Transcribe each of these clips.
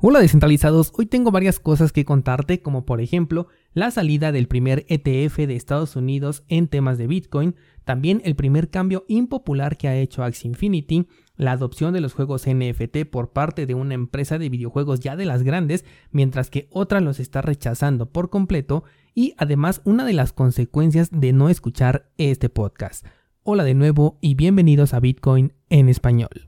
Hola descentralizados, hoy tengo varias cosas que contarte como por ejemplo la salida del primer ETF de Estados Unidos en temas de Bitcoin, también el primer cambio impopular que ha hecho Axie Infinity, la adopción de los juegos NFT por parte de una empresa de videojuegos ya de las grandes, mientras que otra los está rechazando por completo, y además una de las consecuencias de no escuchar este podcast. Hola de nuevo y bienvenidos a Bitcoin en español.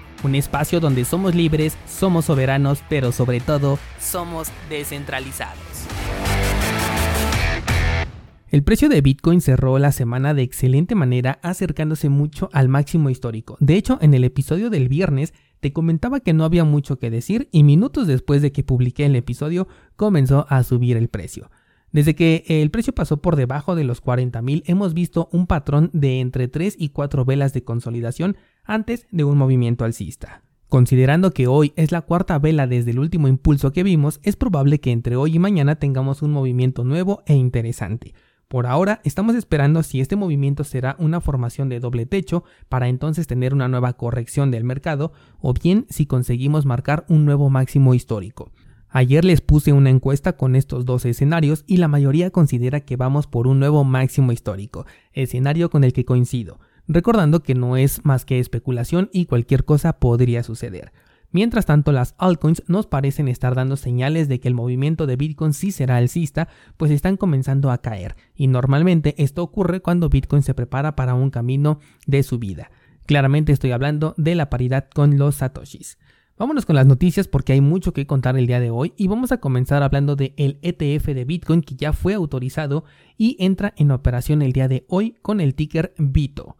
un espacio donde somos libres, somos soberanos, pero sobre todo somos descentralizados. El precio de Bitcoin cerró la semana de excelente manera acercándose mucho al máximo histórico. De hecho, en el episodio del viernes te comentaba que no había mucho que decir y minutos después de que publiqué el episodio comenzó a subir el precio. Desde que el precio pasó por debajo de los 40.000 hemos visto un patrón de entre 3 y 4 velas de consolidación antes de un movimiento alcista. Considerando que hoy es la cuarta vela desde el último impulso que vimos, es probable que entre hoy y mañana tengamos un movimiento nuevo e interesante. Por ahora estamos esperando si este movimiento será una formación de doble techo para entonces tener una nueva corrección del mercado o bien si conseguimos marcar un nuevo máximo histórico. Ayer les puse una encuesta con estos dos escenarios y la mayoría considera que vamos por un nuevo máximo histórico, escenario con el que coincido, recordando que no es más que especulación y cualquier cosa podría suceder. Mientras tanto, las altcoins nos parecen estar dando señales de que el movimiento de Bitcoin sí será alcista, pues están comenzando a caer, y normalmente esto ocurre cuando Bitcoin se prepara para un camino de subida. Claramente estoy hablando de la paridad con los satoshis. Vámonos con las noticias porque hay mucho que contar el día de hoy y vamos a comenzar hablando el ETF de Bitcoin que ya fue autorizado y entra en operación el día de hoy con el ticker BITO.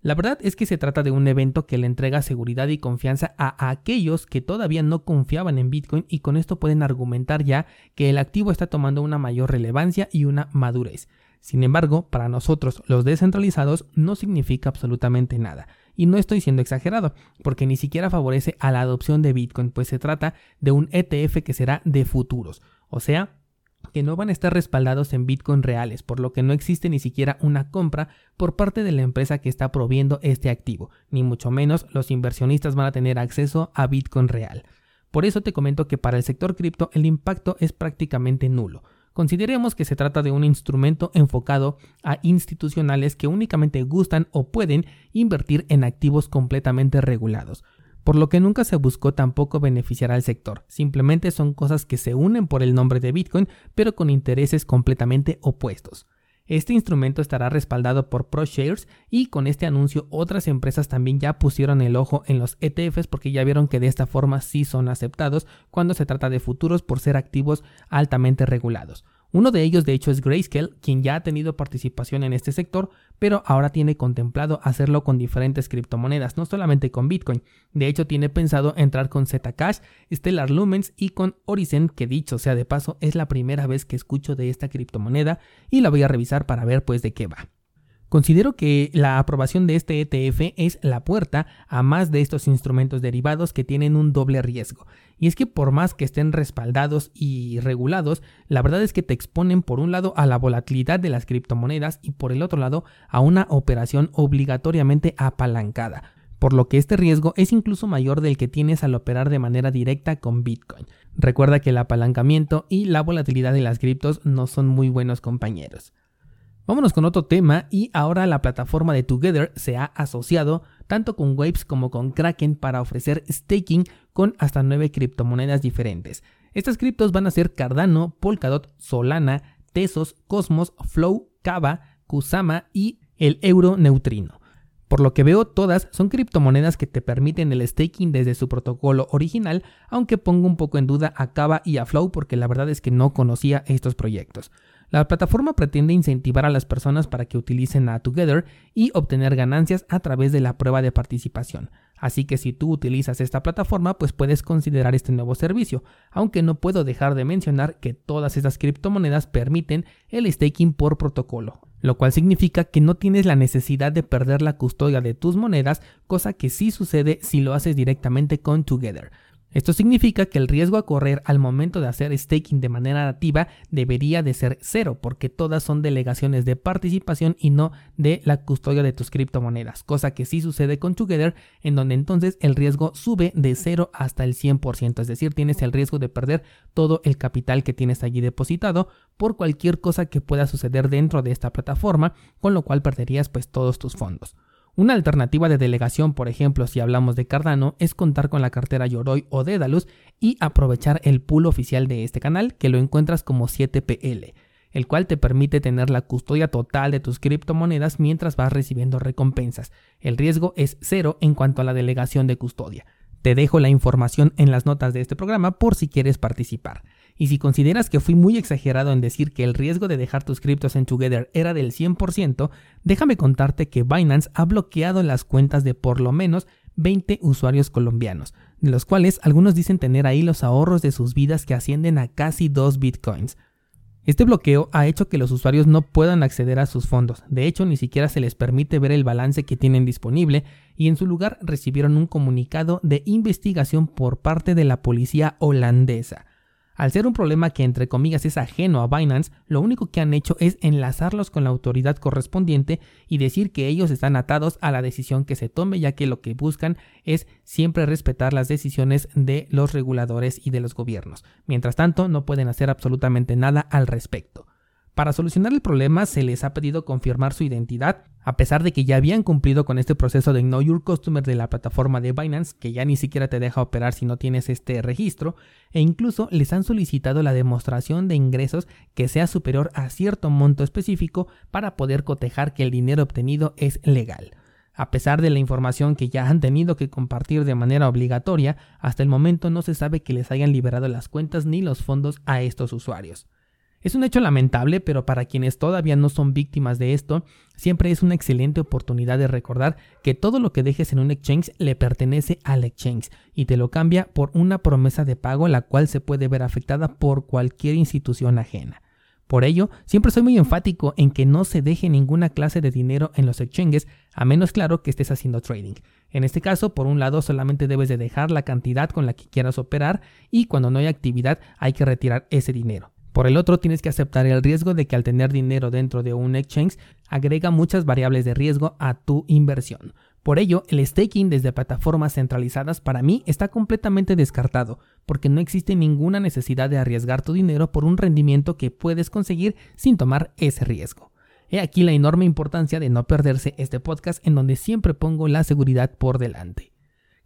La verdad es que se trata de un evento que le entrega seguridad y confianza a aquellos que todavía no confiaban en Bitcoin y con esto pueden argumentar ya que el activo está tomando una mayor relevancia y una madurez. Sin embargo, para nosotros los descentralizados no significa absolutamente nada. Y no estoy siendo exagerado, porque ni siquiera favorece a la adopción de Bitcoin, pues se trata de un ETF que será de futuros, o sea, que no van a estar respaldados en Bitcoin reales, por lo que no existe ni siquiera una compra por parte de la empresa que está proviendo este activo, ni mucho menos los inversionistas van a tener acceso a Bitcoin real. Por eso te comento que para el sector cripto el impacto es prácticamente nulo. Consideremos que se trata de un instrumento enfocado a institucionales que únicamente gustan o pueden invertir en activos completamente regulados, por lo que nunca se buscó tampoco beneficiar al sector, simplemente son cosas que se unen por el nombre de Bitcoin pero con intereses completamente opuestos. Este instrumento estará respaldado por ProShares y con este anuncio otras empresas también ya pusieron el ojo en los ETFs porque ya vieron que de esta forma sí son aceptados cuando se trata de futuros por ser activos altamente regulados. Uno de ellos de hecho es Grayscale, quien ya ha tenido participación en este sector, pero ahora tiene contemplado hacerlo con diferentes criptomonedas, no solamente con Bitcoin. De hecho tiene pensado entrar con Zcash, Stellar Lumens y con Oricent, que dicho sea de paso es la primera vez que escucho de esta criptomoneda y la voy a revisar para ver pues de qué va. Considero que la aprobación de este ETF es la puerta a más de estos instrumentos derivados que tienen un doble riesgo. Y es que por más que estén respaldados y regulados, la verdad es que te exponen por un lado a la volatilidad de las criptomonedas y por el otro lado a una operación obligatoriamente apalancada, por lo que este riesgo es incluso mayor del que tienes al operar de manera directa con Bitcoin. Recuerda que el apalancamiento y la volatilidad de las criptos no son muy buenos compañeros. Vámonos con otro tema y ahora la plataforma de Together se ha asociado tanto con Waves como con Kraken para ofrecer staking con hasta 9 criptomonedas diferentes. Estas criptos van a ser Cardano, Polkadot, Solana, Tesos, Cosmos, Flow, Kava, Kusama y el euro neutrino. Por lo que veo, todas son criptomonedas que te permiten el staking desde su protocolo original, aunque pongo un poco en duda a Kava y a Flow porque la verdad es que no conocía estos proyectos. La plataforma pretende incentivar a las personas para que utilicen a Together y obtener ganancias a través de la prueba de participación. Así que si tú utilizas esta plataforma, pues puedes considerar este nuevo servicio, aunque no puedo dejar de mencionar que todas estas criptomonedas permiten el staking por protocolo, lo cual significa que no tienes la necesidad de perder la custodia de tus monedas, cosa que sí sucede si lo haces directamente con Together. Esto significa que el riesgo a correr al momento de hacer staking de manera nativa debería de ser cero, porque todas son delegaciones de participación y no de la custodia de tus criptomonedas, cosa que sí sucede con Together, en donde entonces el riesgo sube de 0 hasta el 100%, es decir, tienes el riesgo de perder todo el capital que tienes allí depositado por cualquier cosa que pueda suceder dentro de esta plataforma, con lo cual perderías pues todos tus fondos. Una alternativa de delegación, por ejemplo, si hablamos de Cardano, es contar con la cartera Yoroi o Dedalus y aprovechar el pool oficial de este canal, que lo encuentras como 7PL, el cual te permite tener la custodia total de tus criptomonedas mientras vas recibiendo recompensas. El riesgo es cero en cuanto a la delegación de custodia. Te dejo la información en las notas de este programa por si quieres participar. Y si consideras que fui muy exagerado en decir que el riesgo de dejar tus criptos en Together era del 100%, déjame contarte que Binance ha bloqueado las cuentas de por lo menos 20 usuarios colombianos, de los cuales algunos dicen tener ahí los ahorros de sus vidas que ascienden a casi 2 bitcoins. Este bloqueo ha hecho que los usuarios no puedan acceder a sus fondos, de hecho ni siquiera se les permite ver el balance que tienen disponible y en su lugar recibieron un comunicado de investigación por parte de la policía holandesa. Al ser un problema que entre comillas es ajeno a Binance, lo único que han hecho es enlazarlos con la autoridad correspondiente y decir que ellos están atados a la decisión que se tome, ya que lo que buscan es siempre respetar las decisiones de los reguladores y de los gobiernos. Mientras tanto, no pueden hacer absolutamente nada al respecto. Para solucionar el problema se les ha pedido confirmar su identidad, a pesar de que ya habían cumplido con este proceso de Know Your Customer de la plataforma de Binance, que ya ni siquiera te deja operar si no tienes este registro, e incluso les han solicitado la demostración de ingresos que sea superior a cierto monto específico para poder cotejar que el dinero obtenido es legal. A pesar de la información que ya han tenido que compartir de manera obligatoria, hasta el momento no se sabe que les hayan liberado las cuentas ni los fondos a estos usuarios. Es un hecho lamentable, pero para quienes todavía no son víctimas de esto, siempre es una excelente oportunidad de recordar que todo lo que dejes en un exchange le pertenece al exchange y te lo cambia por una promesa de pago la cual se puede ver afectada por cualquier institución ajena. Por ello, siempre soy muy enfático en que no se deje ninguna clase de dinero en los exchanges, a menos claro que estés haciendo trading. En este caso, por un lado, solamente debes de dejar la cantidad con la que quieras operar y cuando no hay actividad hay que retirar ese dinero. Por el otro, tienes que aceptar el riesgo de que al tener dinero dentro de un exchange agrega muchas variables de riesgo a tu inversión. Por ello, el staking desde plataformas centralizadas para mí está completamente descartado, porque no existe ninguna necesidad de arriesgar tu dinero por un rendimiento que puedes conseguir sin tomar ese riesgo. He aquí la enorme importancia de no perderse este podcast en donde siempre pongo la seguridad por delante.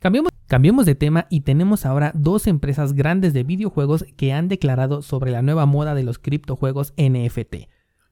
Cambiemos, de tema y tenemos ahora dos empresas grandes de videojuegos que han declarado sobre la nueva moda de los criptojuegos NFT.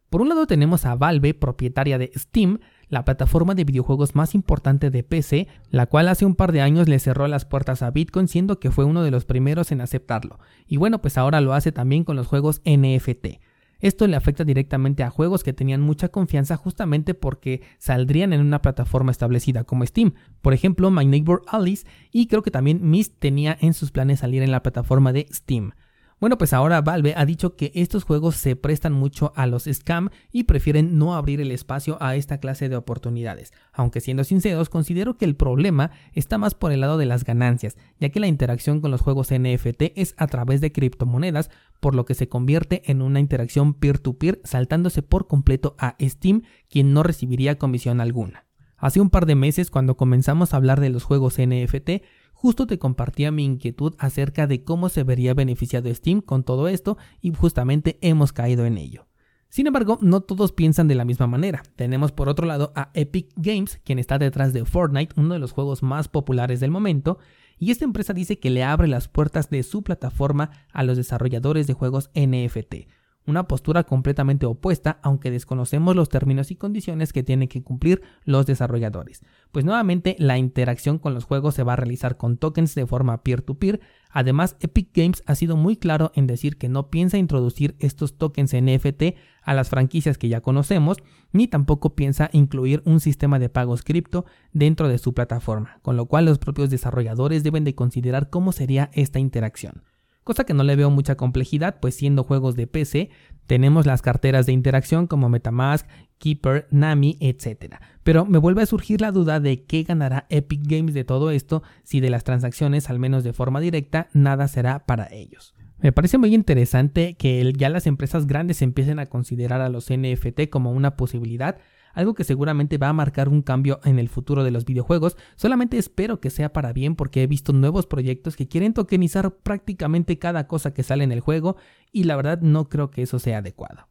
Por un lado tenemos a Valve, propietaria de Steam, la plataforma de videojuegos más importante de PC, la cual hace un par de años le cerró las puertas a Bitcoin siendo que fue uno de los primeros en aceptarlo. Y bueno, pues ahora lo hace también con los juegos NFT. Esto le afecta directamente a juegos que tenían mucha confianza justamente porque saldrían en una plataforma establecida como Steam. Por ejemplo, My Neighbor Alice y creo que también Mist tenía en sus planes salir en la plataforma de Steam. Bueno, pues ahora Valve ha dicho que estos juegos se prestan mucho a los scam y prefieren no abrir el espacio a esta clase de oportunidades. Aunque siendo sinceros, considero que el problema está más por el lado de las ganancias, ya que la interacción con los juegos NFT es a través de criptomonedas, por lo que se convierte en una interacción peer-to-peer saltándose por completo a Steam, quien no recibiría comisión alguna. Hace un par de meses, cuando comenzamos a hablar de los juegos NFT, justo te compartía mi inquietud acerca de cómo se vería beneficiado Steam con todo esto y justamente hemos caído en ello. Sin embargo, no todos piensan de la misma manera. Tenemos por otro lado a Epic Games, quien está detrás de Fortnite, uno de los juegos más populares del momento, y esta empresa dice que le abre las puertas de su plataforma a los desarrolladores de juegos NFT, una postura completamente opuesta, aunque desconocemos los términos y condiciones que tienen que cumplir los desarrolladores. Pues nuevamente la interacción con los juegos se va a realizar con tokens de forma peer-to-peer. Además, Epic Games ha sido muy claro en decir que no piensa introducir estos tokens NFT a las franquicias que ya conocemos, ni tampoco piensa incluir un sistema de pagos cripto dentro de su plataforma, con lo cual los propios desarrolladores deben de considerar cómo sería esta interacción cosa que no le veo mucha complejidad, pues siendo juegos de PC, tenemos las carteras de interacción como Metamask, Keeper, Nami, etc. Pero me vuelve a surgir la duda de qué ganará Epic Games de todo esto si de las transacciones, al menos de forma directa, nada será para ellos. Me parece muy interesante que ya las empresas grandes empiecen a considerar a los NFT como una posibilidad, algo que seguramente va a marcar un cambio en el futuro de los videojuegos. Solamente espero que sea para bien porque he visto nuevos proyectos que quieren tokenizar prácticamente cada cosa que sale en el juego y la verdad no creo que eso sea adecuado.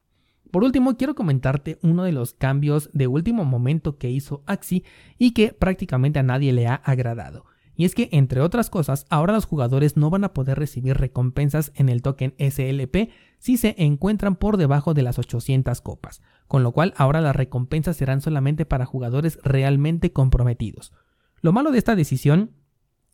Por último, quiero comentarte uno de los cambios de último momento que hizo Axie y que prácticamente a nadie le ha agradado. Y es que, entre otras cosas, ahora los jugadores no van a poder recibir recompensas en el token SLP si se encuentran por debajo de las 800 copas, con lo cual ahora las recompensas serán solamente para jugadores realmente comprometidos. Lo malo de esta decisión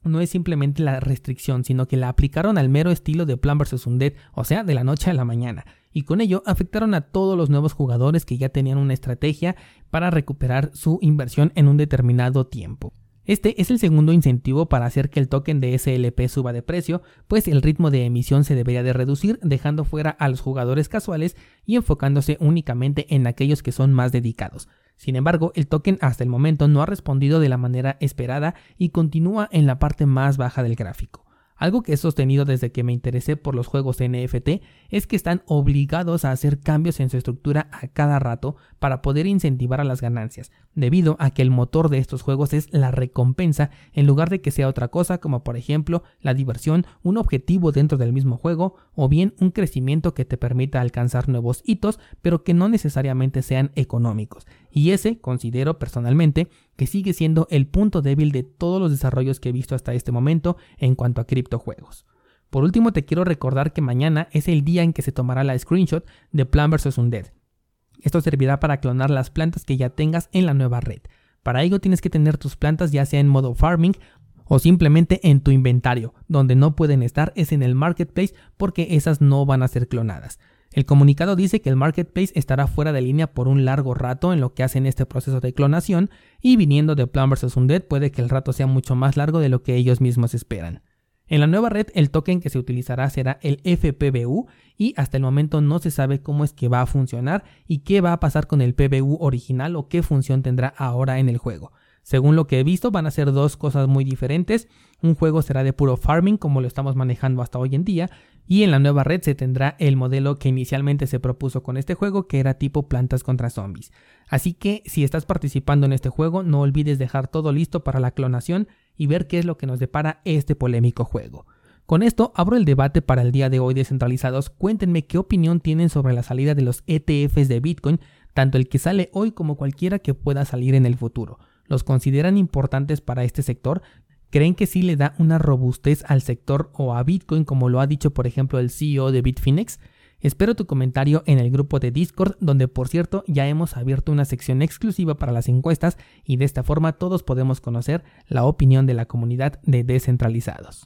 no es simplemente la restricción, sino que la aplicaron al mero estilo de Plan vs. Undead, o sea, de la noche a la mañana, y con ello afectaron a todos los nuevos jugadores que ya tenían una estrategia para recuperar su inversión en un determinado tiempo. Este es el segundo incentivo para hacer que el token de SLP suba de precio, pues el ritmo de emisión se debería de reducir dejando fuera a los jugadores casuales y enfocándose únicamente en aquellos que son más dedicados. Sin embargo, el token hasta el momento no ha respondido de la manera esperada y continúa en la parte más baja del gráfico. Algo que he sostenido desde que me interesé por los juegos NFT es que están obligados a hacer cambios en su estructura a cada rato para poder incentivar a las ganancias, debido a que el motor de estos juegos es la recompensa en lugar de que sea otra cosa como por ejemplo la diversión, un objetivo dentro del mismo juego o bien un crecimiento que te permita alcanzar nuevos hitos pero que no necesariamente sean económicos. Y ese, considero personalmente, que sigue siendo el punto débil de todos los desarrollos que he visto hasta este momento en cuanto a criptojuegos. Por último, te quiero recordar que mañana es el día en que se tomará la screenshot de Plan vs. Undead. Esto servirá para clonar las plantas que ya tengas en la nueva red. Para ello tienes que tener tus plantas ya sea en modo farming o simplemente en tu inventario. Donde no pueden estar es en el marketplace porque esas no van a ser clonadas. El comunicado dice que el marketplace estará fuera de línea por un largo rato en lo que hacen este proceso de clonación y viniendo de Plan vs. Undead puede que el rato sea mucho más largo de lo que ellos mismos esperan. En la nueva red el token que se utilizará será el FPBU y hasta el momento no se sabe cómo es que va a funcionar y qué va a pasar con el PBU original o qué función tendrá ahora en el juego. Según lo que he visto, van a ser dos cosas muy diferentes. Un juego será de puro farming, como lo estamos manejando hasta hoy en día, y en la nueva red se tendrá el modelo que inicialmente se propuso con este juego, que era tipo plantas contra zombies. Así que si estás participando en este juego, no olvides dejar todo listo para la clonación y ver qué es lo que nos depara este polémico juego. Con esto abro el debate para el día de hoy descentralizados. Cuéntenme qué opinión tienen sobre la salida de los ETFs de Bitcoin, tanto el que sale hoy como cualquiera que pueda salir en el futuro los consideran importantes para este sector? ¿Creen que sí le da una robustez al sector o a Bitcoin como lo ha dicho por ejemplo el CEO de Bitfinex? Espero tu comentario en el grupo de Discord, donde por cierto ya hemos abierto una sección exclusiva para las encuestas y de esta forma todos podemos conocer la opinión de la comunidad de descentralizados.